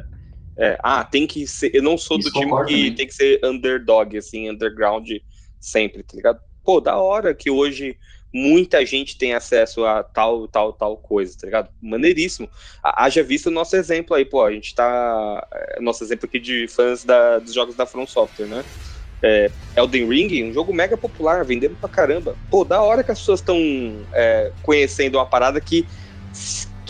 É, ah, tem que ser. Eu não sou Isso do time que também. tem que ser underdog, assim, underground sempre, tá ligado? Pô, da hora que hoje muita gente tem acesso a tal, tal, tal coisa, tá ligado? Maneiríssimo. Ha- Haja visto o nosso exemplo aí, pô, a gente tá. é, Nosso exemplo aqui de fãs da- dos jogos da From Software, né? É, Elden Ring, um jogo mega popular, vendendo pra caramba. Pô, da hora que as pessoas estão conhecendo uma parada que,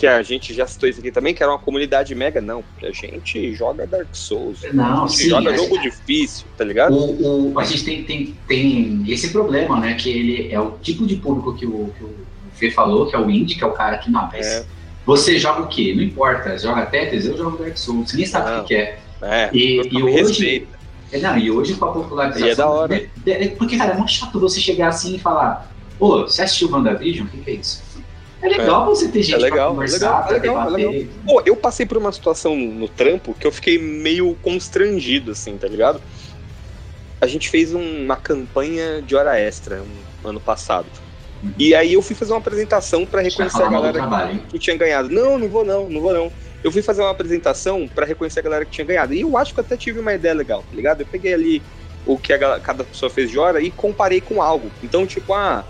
que a gente já citou isso aqui também, que era uma comunidade mega. Não, a gente joga Dark Souls, Não, a gente sim, joga a jogo gente- difícil, tá ligado? O, o- a gente tem, tem, tem esse problema, né? Que ele é o tipo de público que o, que o Fê falou, que é o indie, que é o cara que não, mas É. você joga o quê? Não importa, joga Tetris, eu jogo Dark Souls, ninguém sabe o que que é. É, E, e hoje, respeito. é, não, e hoje com a popularização. E é da hora. de- de- porque, cara, é muito chato você chegar assim e falar: Ô, você assistiu WandaVision? O que, que é isso? É legal você ter gente legal, pra é conversar, legal, pra é legal, é debater. Pô, eu passei por uma situação no trampo que eu fiquei meio constrangido, assim, tá ligado? A gente fez um- uma campanha de hora extra um ano passado. Uhum. E aí eu fui fazer uma apresentação pra Vai reconhecer a galera trabalho, hein? que tinha ganhado. Não, não vou não, não vou não. Eu fui fazer uma apresentação pra reconhecer a galera que tinha ganhado. E eu acho que eu até tive uma ideia legal, tá ligado? Eu peguei ali o que a cada pessoa fez de hora e comparei com algo. Então, tipo, ah,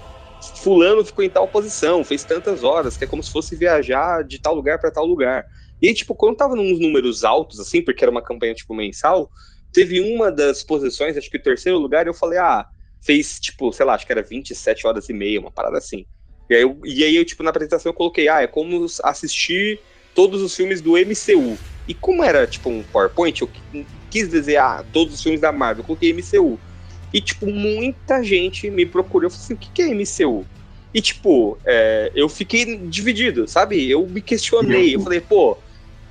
fulano ficou em tal posição, fez tantas horas, que é como se fosse viajar de tal lugar pra tal lugar. E aí, tipo, quando tava nos números altos, assim, porque era uma campanha, tipo, mensal, teve uma das posições, acho que o terceiro lugar, eu falei, ah, fez, tipo, sei lá, acho que era 27 horas e meia, uma parada assim. E aí, eu, e aí eu, tipo, na apresentação eu coloquei, ah, é como assistir todos os filmes do MCU. E como era, tipo, um PowerPoint, eu qui- quis desenhar todos os filmes da Marvel, eu coloquei MCU. E, tipo, muita gente me procurou, eu falei assim, o que que é MCU? E, tipo, é, eu fiquei dividido, sabe? Eu me questionei, eu falei, pô,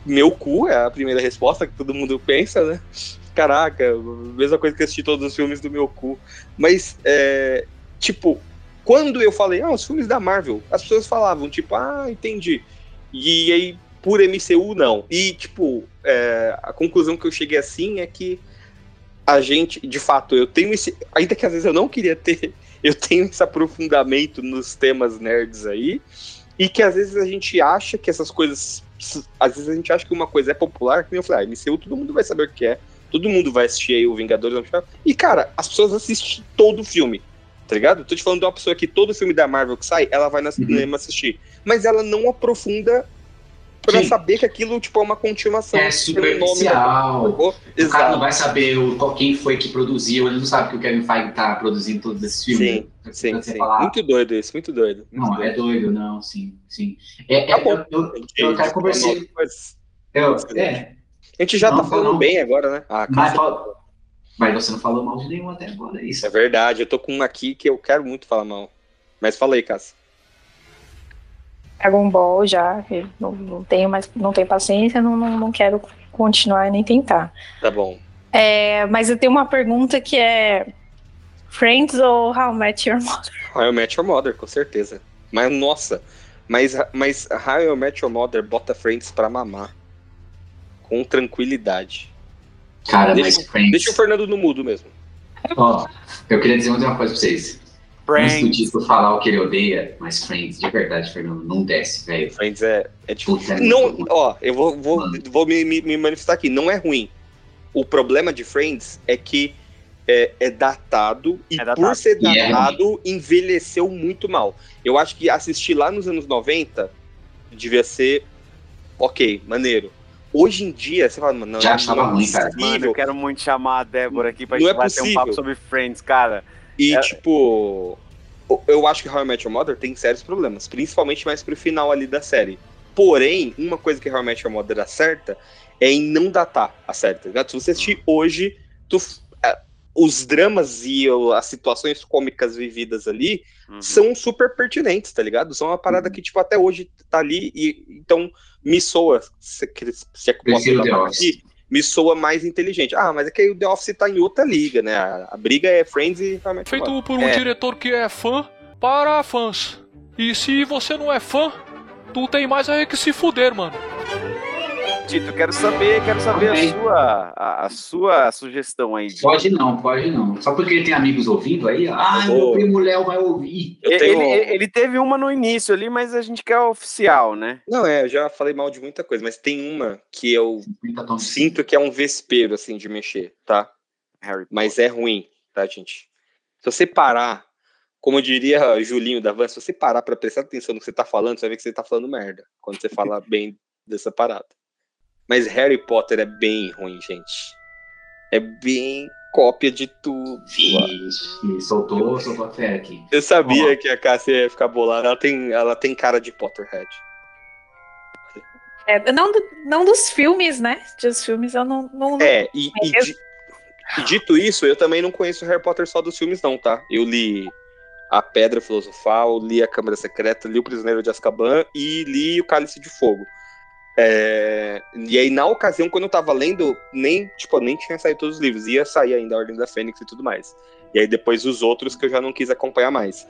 meu cu é a primeira resposta que todo mundo pensa, né? Caraca, mesma coisa que assistir todos os filmes do meu cu. Mas, é, tipo, quando eu falei, ah, os filmes da Marvel, as pessoas falavam, tipo, ah, entendi. E aí, por MCU, não. E, tipo, é, a conclusão que eu cheguei assim é que a gente, de fato, eu tenho esse. Ainda que às vezes eu não queria ter, eu tenho esse aprofundamento nos temas nerds aí. E que às vezes a gente acha que essas coisas. Às vezes a gente acha que uma coisa é popular, que nem eu falei, ah, MCU todo mundo vai saber o que é. Todo mundo vai assistir aí o Vingadores. E, cara, as pessoas assistem todo o filme. Tá ligado? Tô te falando de uma pessoa que todo filme da Marvel que sai, ela vai no cinema assistir. Mas ela não aprofunda pra Sim. saber que aquilo, tipo, é uma continuação. É nome superficial. sacou? O cara não vai saber o, qual- quem foi que produziu, ele não sabe que o Kevin Feige tá produzindo todos esses filmes. Sim, Pra Sim, sim. falar, Muito doido isso, muito doido. muito não, é doido. doido, não, sim, sim. É, Tá é, bom. eu, eu, A gente- eu quero conversar. mas- eu, é, A gente já Não, tá falando não. bem agora, né? Ah, mas, mas você não falou mal de nenhum até agora, é isso. é verdade, eu tô com um aqui que eu quero muito falar mal. Mas fala aí, Cássio. Dragon Ball já, não, não tenho mais, não tenho paciência, não, não, não quero continuar nem tentar. Tá bom. É, mas eu tenho uma pergunta que é Friends ou How I Met Your Mother? How I Met Your Mother, com certeza. Mas, nossa, mas, mas How I Met Your Mother bota Friends pra mamar. Com tranquilidade. Cara, Deixa- mas Friends. Deixa o Fernando no mudo mesmo. Ó, eu queria dizer uma coisa pra vocês. Antes do Friends. Tito falar o que ele odeia, mas Friends, de verdade, Fernando, não desce, velho. Friends é, é difícil. Puta, é Não, ó, eu vou, vou, Mano. vou me, me- me manifestar aqui. Não é ruim. O problema de Friends é que é, é datado e É datado. por ser é datado, envelheceu muito mal. Eu acho que assistir lá nos anos 90 devia ser ok, maneiro. Hoje em dia, você fala, mano, não, Já é achava ruim, cara. Mano, eu possível. quero muito chamar a Débora aqui pra Não gente é bater um possível. papo sobre Friends, cara. E, É. tipo, eu acho que How I Met Your Mother tem sérios problemas, principalmente mais pro final ali da série. Porém, uma coisa que How I Met Your Mother acerta é em não datar a série, tá ligado? Se você assistir hoje, tu, é, os dramas e as situações cômicas vividas ali Uhum. são super pertinentes, tá ligado? São uma parada que, tipo, até hoje tá ali e então me soa, se, se é que posso aqui, me soa mais inteligente. Ah, mas é que aí o The Office tá em outra liga, né? A, a briga é Friends e. Feito por um É. diretor que é fã para fãs. E se você não é fã, tu tem mais é que se fuder, mano. Tito, quero saber, quero saber a sua, a, a sua sugestão aí. de- Pode não, pode não. Só porque ele tem amigos ouvindo aí, ah, Eu meu primo Léo vai ouvir. Tenho... ele- ele teve uma no início ali, mas a gente quer oficial, né? Não, é, eu já falei mal de muita coisa, mas tem uma que eu 50 tons de sinto que é um vespeiro, assim, de mexer, tá? Harry Mas é ruim, tá, gente? Se você parar como diria Julinho da Van, se você parar pra prestar atenção no que você tá falando, você vai ver que você tá falando merda. Quando você fala bem dessa parada. Mas Harry Potter é bem ruim, gente. É bem cópia de tudo. Vixe, soltou, soltou a fé aqui. Eu sabia que a Cássia ia ficar bolada. Ela tem, ela tem cara de Potterhead. É, não, não dos filmes, né? Dos filmes eu não. não É, e, e Eu- di- e dito isso, eu também não conheço Harry Potter só dos filmes, não, tá? Eu li A Pedra Filosofal, li A Câmara Secreta, li O Prisioneiro de Azkaban e li O Cálice de Fogo. É, E aí, na ocasião, quando eu tava lendo, nem, tipo, nem tinha saído todos os livros. Ia sair ainda a Ordem da Fênix e tudo mais. E aí, depois os outros que eu já não quis acompanhar mais.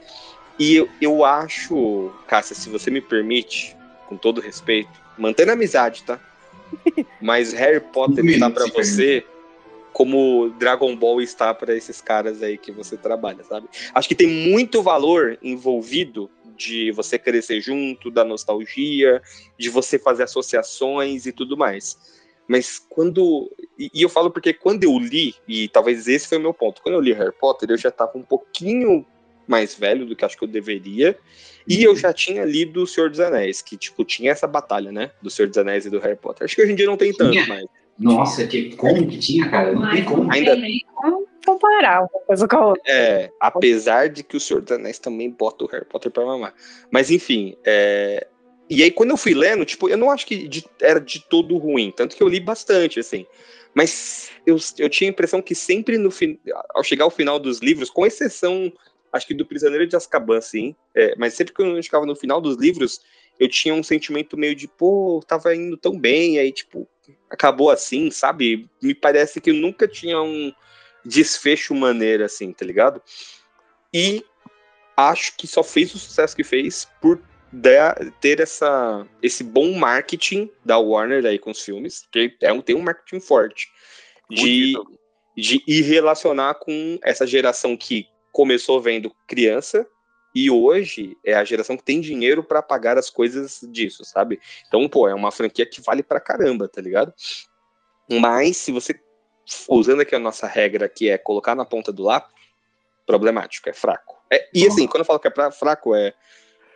E eu, eu acho, Cássia, se você me permite, com todo respeito, mantendo a amizade, tá? Mas Harry Potter está se você como Dragon Ball está para esses caras aí que você trabalha, sabe? Acho que tem muito valor envolvido de você crescer junto, da nostalgia, de você fazer associações e tudo mais. Mas quando. E eu falo porque quando eu li, e talvez esse foi o meu ponto, quando eu li Harry Potter, eu já estava um pouquinho mais velho do que acho que eu deveria. E eu já tinha lido O Senhor dos Anéis, que, tipo, tinha essa batalha, né? Do Senhor dos Anéis e do Harry Potter. Acho que hoje em dia não tem tanto, Tinha. mas. Nossa, que, como que tinha, cara? Não tem como. Ainda- Vamos comparar uma coisa com a outra. É, apesar de que o Senhor dos Anéis também bota o Harry Potter pra mamar. Mas enfim, é... e aí quando eu fui lendo, tipo, eu não acho que de- era de todo ruim, tanto que eu li bastante, assim. Mas eu, eu tinha a impressão que sempre no fin... ao chegar ao final dos livros, com exceção, acho que do Prisioneiro de Azkaban, sim, é, mas sempre que eu chegava no final dos livros, eu tinha um sentimento meio de, pô, tava indo tão bem, aí, tipo, acabou assim, sabe? Me parece que eu nunca tinha um desfecho maneiro, assim, tá ligado? E acho que só fez o sucesso que fez por ter essa, esse bom marketing da Warner aí com os filmes, que é um, tem um marketing forte. De, de ir relacionar com essa geração que começou vendo criança e hoje é a geração que tem dinheiro pra pagar as coisas disso, sabe? Então, pô, é uma franquia que vale pra caramba, tá ligado? Mas se você usando aqui a nossa regra, que é colocar na ponta do lápis, problemático, é fraco. É, e assim, quando eu falo que é fraco, é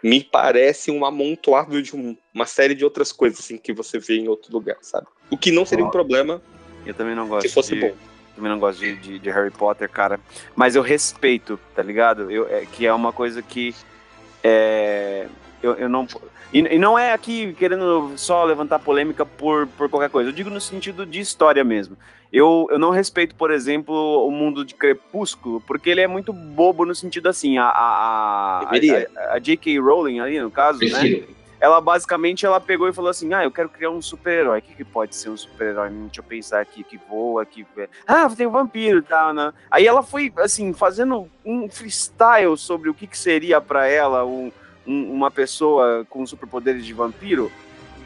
me parece um amontoado de um- uma série de outras coisas assim que você vê em outro lugar, sabe? O que não seria um problema Eu também não gosto se fosse de, bom. também não gosto de, de- de Harry Potter, cara. Mas eu respeito, tá ligado? Eu, é, que é uma coisa que é, eu, eu não. E, e não é aqui querendo só levantar polêmica por, por qualquer coisa. Eu digo no sentido de história mesmo. Eu, eu não respeito, por exemplo, o mundo de Crepúsculo, porque ele é muito bobo no sentido assim. A, a, a, a, J.K. Rowling ali, no caso, né? Ela basicamente ela pegou e falou assim: Ah, eu quero criar um super-herói. O que, que pode ser um super-herói? Deixa eu pensar aqui, que voa, que. Ah, tem um vampiro e tal, né? Aí ela foi, assim, fazendo um freestyle sobre o que, que seria pra ela um- um- uma pessoa com superpoderes de vampiro.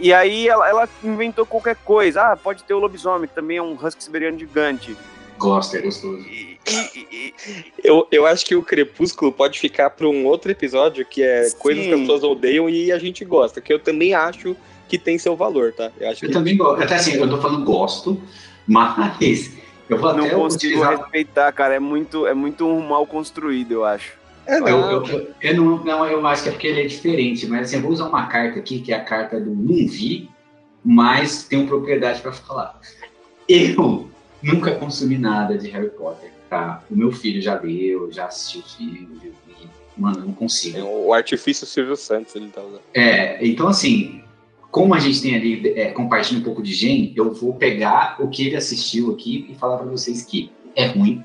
E aí ela, ela inventou qualquer coisa. Ah, pode ter o lobisomem, que também é um husky siberiano gigante. Gosto, é gostoso. E, e- e- Eu, eu acho que o Crepúsculo pode ficar para um outro episódio, que é Sim. coisas que as pessoas odeiam e a gente gosta, que eu também acho que tem seu valor, tá? Eu acho Eu que também gosto. Até assim, eu tô falando gosto, mas eu vou não até consigo utilizar respeitar, cara. É muito, é muito mal construído, eu acho. É, Eu, não. eu, eu, eu não, não, eu acho que é porque ele é diferente, mas assim, eu vou usar uma carta aqui, que é a carta do não vi, mas tenho propriedade para falar. Eu nunca consumi nada de Harry Potter, tá? O meu filho já leu, já assistiu os filmes, eu vi. Mano, eu não consigo. É o artifício Silvio Santos ele tá usando. É, então assim, como a gente tem ali, é, compartilha um pouco de gen, eu vou pegar o que ele assistiu aqui e falar pra vocês que é ruim.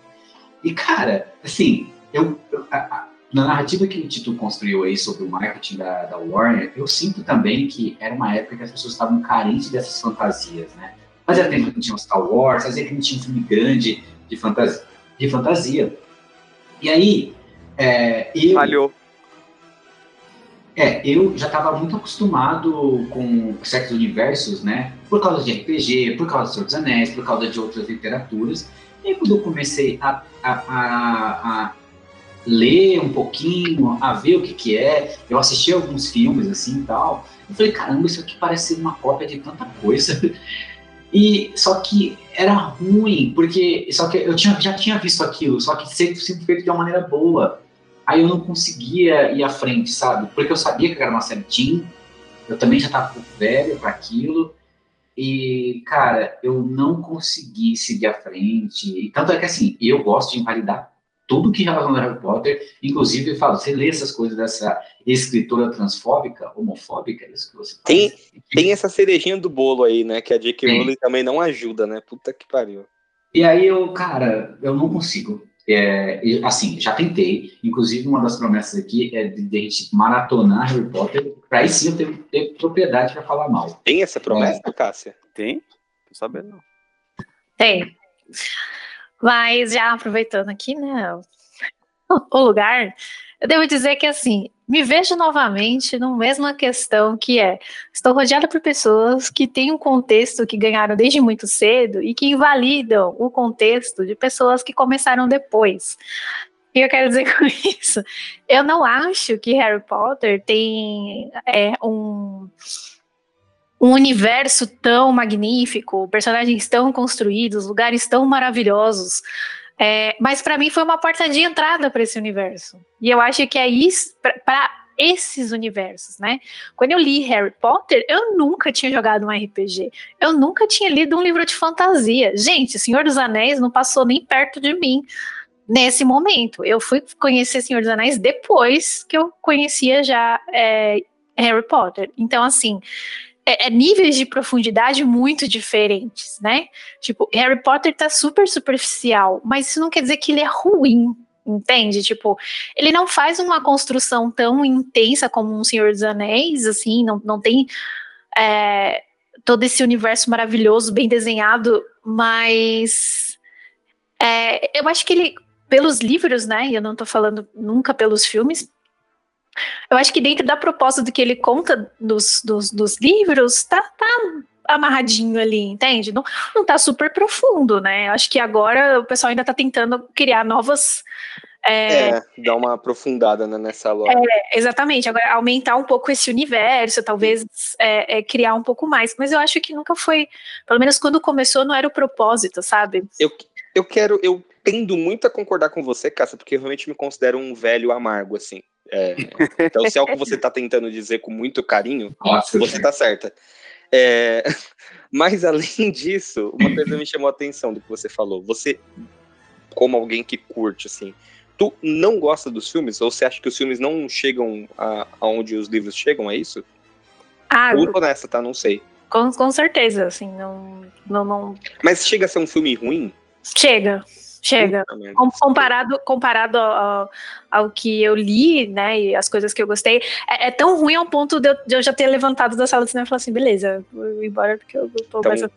E cara, assim, eu, a- na narrativa que o Tito construiu aí sobre o marketing da, da Warner, eu sinto também que era uma época que as pessoas estavam carentes dessas fantasias, né? Fazia tempo que não tinha um Star Wars, fazia que não tinha um filme grande de fantasia. De fantasia. E aí, é, eu, Falhou. é, eu já estava muito acostumado com certos universos, né? Por causa de RPG, por causa do Senhor dos Anéis, por causa de outras literaturas. E aí, quando eu comecei a, a, a, a ler um pouquinho, a ver o que que é, eu assisti alguns filmes assim e tal. Eu falei, caramba, isso aqui parece uma cópia de tanta coisa. E só que era ruim, porque só que eu tinha, já tinha visto aquilo, só que sempre, sempre feito de uma maneira boa. aí eu não conseguia ir à frente, sabe? Porque eu sabia que era uma teen, eu também já estava velho para aquilo, e, cara, eu não consegui seguir à frente. E tanto é que, assim, eu gosto de invalidar tudo que relaciona Harry Potter, inclusive, eu falo, você lê essas coisas dessa escritora transfóbica, homofóbica, é isso que você tem, tem essa cerejinha do bolo aí, né, que a J.K. Rowling também não ajuda, né, puta que pariu. E aí eu, cara, eu não consigo. É, assim, já tentei. Inclusive, uma das promessas aqui é de, de a gente maratonar Harry Potter, para aí sim eu ter, ter propriedade para falar mal. Tem essa promessa, é. Cássia? Tem? Tô sabendo, não. Tem. Mas já aproveitando aqui, né, o lugar, eu devo dizer que assim, me vejo novamente numa mesma questão que é, estou rodeada por pessoas que têm um contexto que ganharam desde muito cedo e que invalidam o contexto de pessoas que começaram depois. O que eu quero dizer com isso? Eu não acho que Harry Potter tem é, um um universo tão magnífico, personagens tão construídos, lugares tão maravilhosos. É, mas para mim foi uma porta de entrada para esse universo. E eu acho que é isso para esses universos, né? Quando eu li Harry Potter, eu nunca tinha jogado um RPG. Eu nunca tinha lido um livro de fantasia. Gente, Senhor dos Anéis não passou nem perto de mim nesse momento. Eu fui conhecer Senhor dos Anéis depois que eu conhecia já é, Harry Potter. Então, assim, é, é, níveis de profundidade muito diferentes, né? Tipo, Harry Potter tá super superficial, mas isso não quer dizer que ele é ruim, entende? Tipo, ele não faz uma construção tão intensa como um Senhor dos Anéis, assim, não, não tem é, todo esse universo maravilhoso, bem desenhado, mas é, eu acho que ele, pelos livros, né? Eu não tô falando nunca pelos filmes, eu acho que dentro da proposta do que ele conta dos, dos, dos livros, tá, tá amarradinho ali, entende? Não, não tá super profundo, né? Acho que agora o pessoal ainda tá tentando criar novas. É, é dar uma aprofundada né, nessa loja. É, exatamente. Agora, aumentar um pouco esse universo, talvez é, é, criar um pouco mais. Mas eu acho que nunca foi. Pelo menos quando começou, não era o propósito, sabe? Eu, eu quero. Eu tendo muito a concordar com você, Cássia, porque eu realmente me considero um velho amargo, assim. É, então, se é o que você está tentando dizer com muito carinho, Nossa, você está certa. É, mas, além disso, uma coisa me chamou a atenção do que você falou. Você, como alguém que curte, assim, tu não gosta dos filmes? Ou você acha que os filmes não chegam a, aonde os livros chegam? É isso? Ah, eu tô nessa, tá? Não sei. Com, com certeza, assim, não, não, não. Mas chega a ser um filme ruim? Chega, Chega. Comparado, comparado ao, ao, que eu li, né, e as coisas que eu gostei, é, é tão ruim ao ponto de eu, de eu, já ter levantado da sala de cinema e falar assim, beleza, vou embora porque eu tô então, mais a,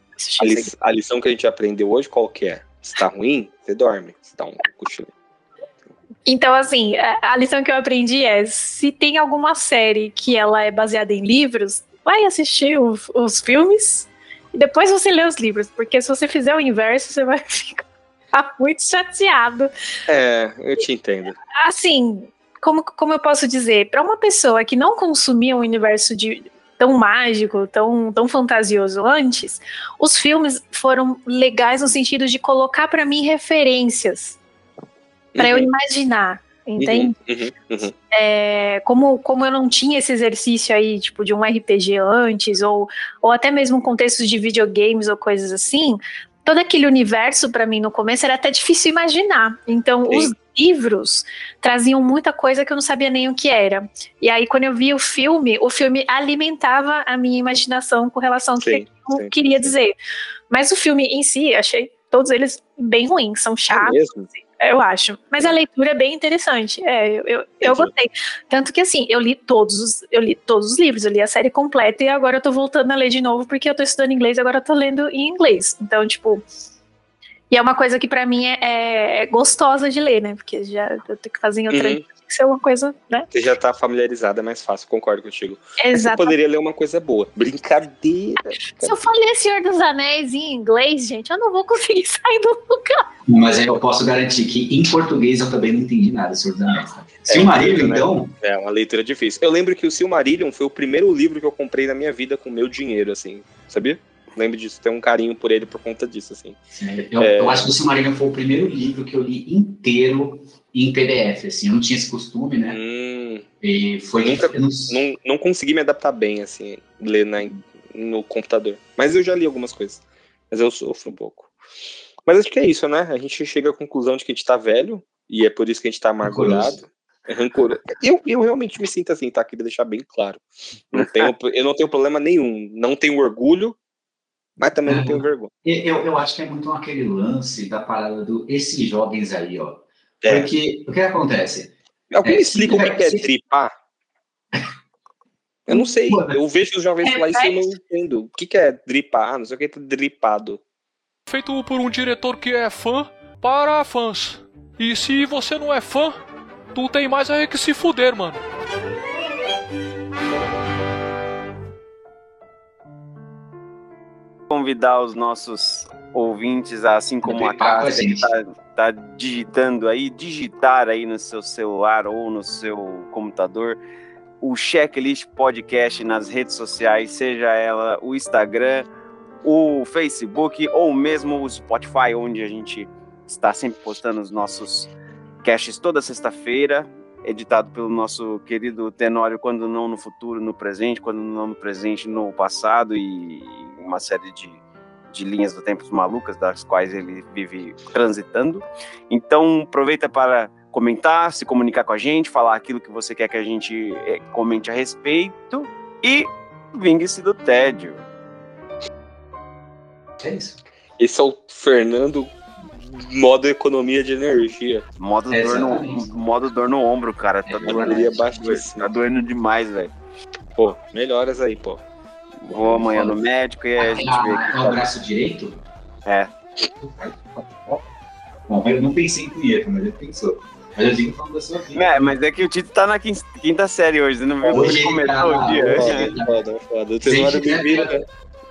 a lição que a gente aprendeu hoje, qual que é? Se tá ruim, você dorme. Se tá um cochilo. Então, assim, a lição que eu aprendi é: se tem alguma série que ela é baseada em livros, vai assistir os, os filmes e depois você lê os livros, porque se você fizer o inverso, você vai ficar tá muito chateado. É, eu te entendo. Assim, como, como eu posso dizer, para uma pessoa que não consumia um universo de tão mágico, tão, tão fantasioso antes, os filmes foram legais no sentido de colocar para mim referências para uhum. eu imaginar. Entende? Uhum, uhum, uhum. É, como, como eu não tinha esse exercício aí, tipo, de um RPG antes, ou, ou até mesmo contextos de videogames ou coisas assim, todo aquele universo para mim no começo era até difícil imaginar. Então, Sim. os livros traziam muita coisa que eu não sabia nem o que era. E aí, quando eu vi o filme, o filme alimentava a minha imaginação com relação ao que eu queria dizer. Mas o filme em si, achei todos eles bem ruins, são é chatos. É eu acho. Mas a leitura é bem interessante. É, eu, eu, eu gostei. Tanto que assim, eu li todos os, eu li todos os livros, eu li a série completa e agora eu tô voltando a ler de novo porque eu tô estudando inglês e agora eu tô lendo em inglês. Então, tipo. E é uma coisa que para mim é, é, gostosa de ler, né? Porque já eu tenho que fazer em outra uhum ser uma coisa, né? Você já tá familiarizada, é mais fácil, concordo contigo. Exato. Você poderia ler uma coisa boa. Brincadeira. Se eu for ler Senhor dos Anéis em inglês, gente, eu não vou conseguir sair do lugar. Mas eu posso garantir que em português eu também não entendi nada, Senhor dos Anéis. Tá? É, Silmarillion, né? então? É, uma leitura difícil. Eu lembro que o Silmarillion foi o primeiro livro que eu comprei na minha vida com meu dinheiro, assim, sabia? Lembro disso, tenho um carinho por ele por conta disso, assim. Eu, é... eu acho que o Silmarillion foi o primeiro livro que eu li inteiro em PDF, assim, eu não tinha esse costume, né? Hum, e foi nunca, não... não, não consegui me adaptar bem, assim, ler na, no computador. Mas eu já li algumas coisas. Mas eu sofro um pouco. Mas acho que é isso, né? A gente chega à conclusão de que a gente tá velho, e é por isso que a gente tá amargurado. É rancoroso. Eu, eu realmente me sinto assim, tá? Queria deixar bem claro. Não tenho, eu não tenho problema nenhum. Não tenho orgulho, mas também não tenho vergonha. Eu, eu acho que é muito aquele lance da parada do esses jovens aí, ó. É. Porque o que acontece? Alguém é, explica o que, que é dripar? Eu não sei. Eu vejo os jovens falar isso e eu não entendo. O que, que é dripar? Não sei o que é dripado. Feito por um diretor que é fã para fãs. E se você não é fã, tu tem mais é que se fuder, mano. Convidar os nossos ouvintes, assim como a Cássia que tá, tá digitando aí, digitar aí no seu celular ou no seu computador o Checklist Podcast nas redes sociais, seja ela o Instagram, o Facebook ou mesmo o Spotify, onde a gente está sempre postando os nossos casts toda sexta-feira, editado pelo nosso querido Tenório, quando não no futuro, no presente, quando não no presente, no passado e uma série de, de linhas do tempo malucas das quais ele vive transitando. Então, aproveita para comentar, se comunicar com a gente, falar aquilo que você quer que a gente é, comente a respeito e vingue-se do tédio. É isso. Esse é o Fernando modo economia de energia. Modo, é dor, no, modo dor no ombro, cara. Tá, é doendo, tá doendo demais, velho. Pô, melhoras aí, pô. Vou amanhã no médico e a, a gente vê aqui. É o braço direito? É. Bom, eu não pensei em punheta, mas ele pensou. Mas eu digo falando da sua vida. É, mas é que o Tito tá na quinta série hoje, você não viu hoje como começou tá, o dia? Foda, foda, Tenório.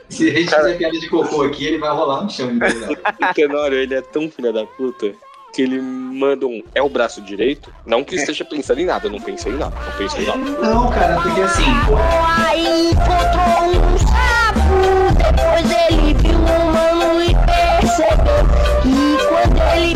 Se a gente fizer piada de cocô aqui, ele vai rolar no chão. o Tenório, ele é tão filho da puta que ele manda um. É o braço direito? Não que esteja pensando em nada, não pensei em nada, não pensei em nada. Não, cara, porque assim. Aí encontrou um sapo, depois ele viu um mano e percebeu que quando ele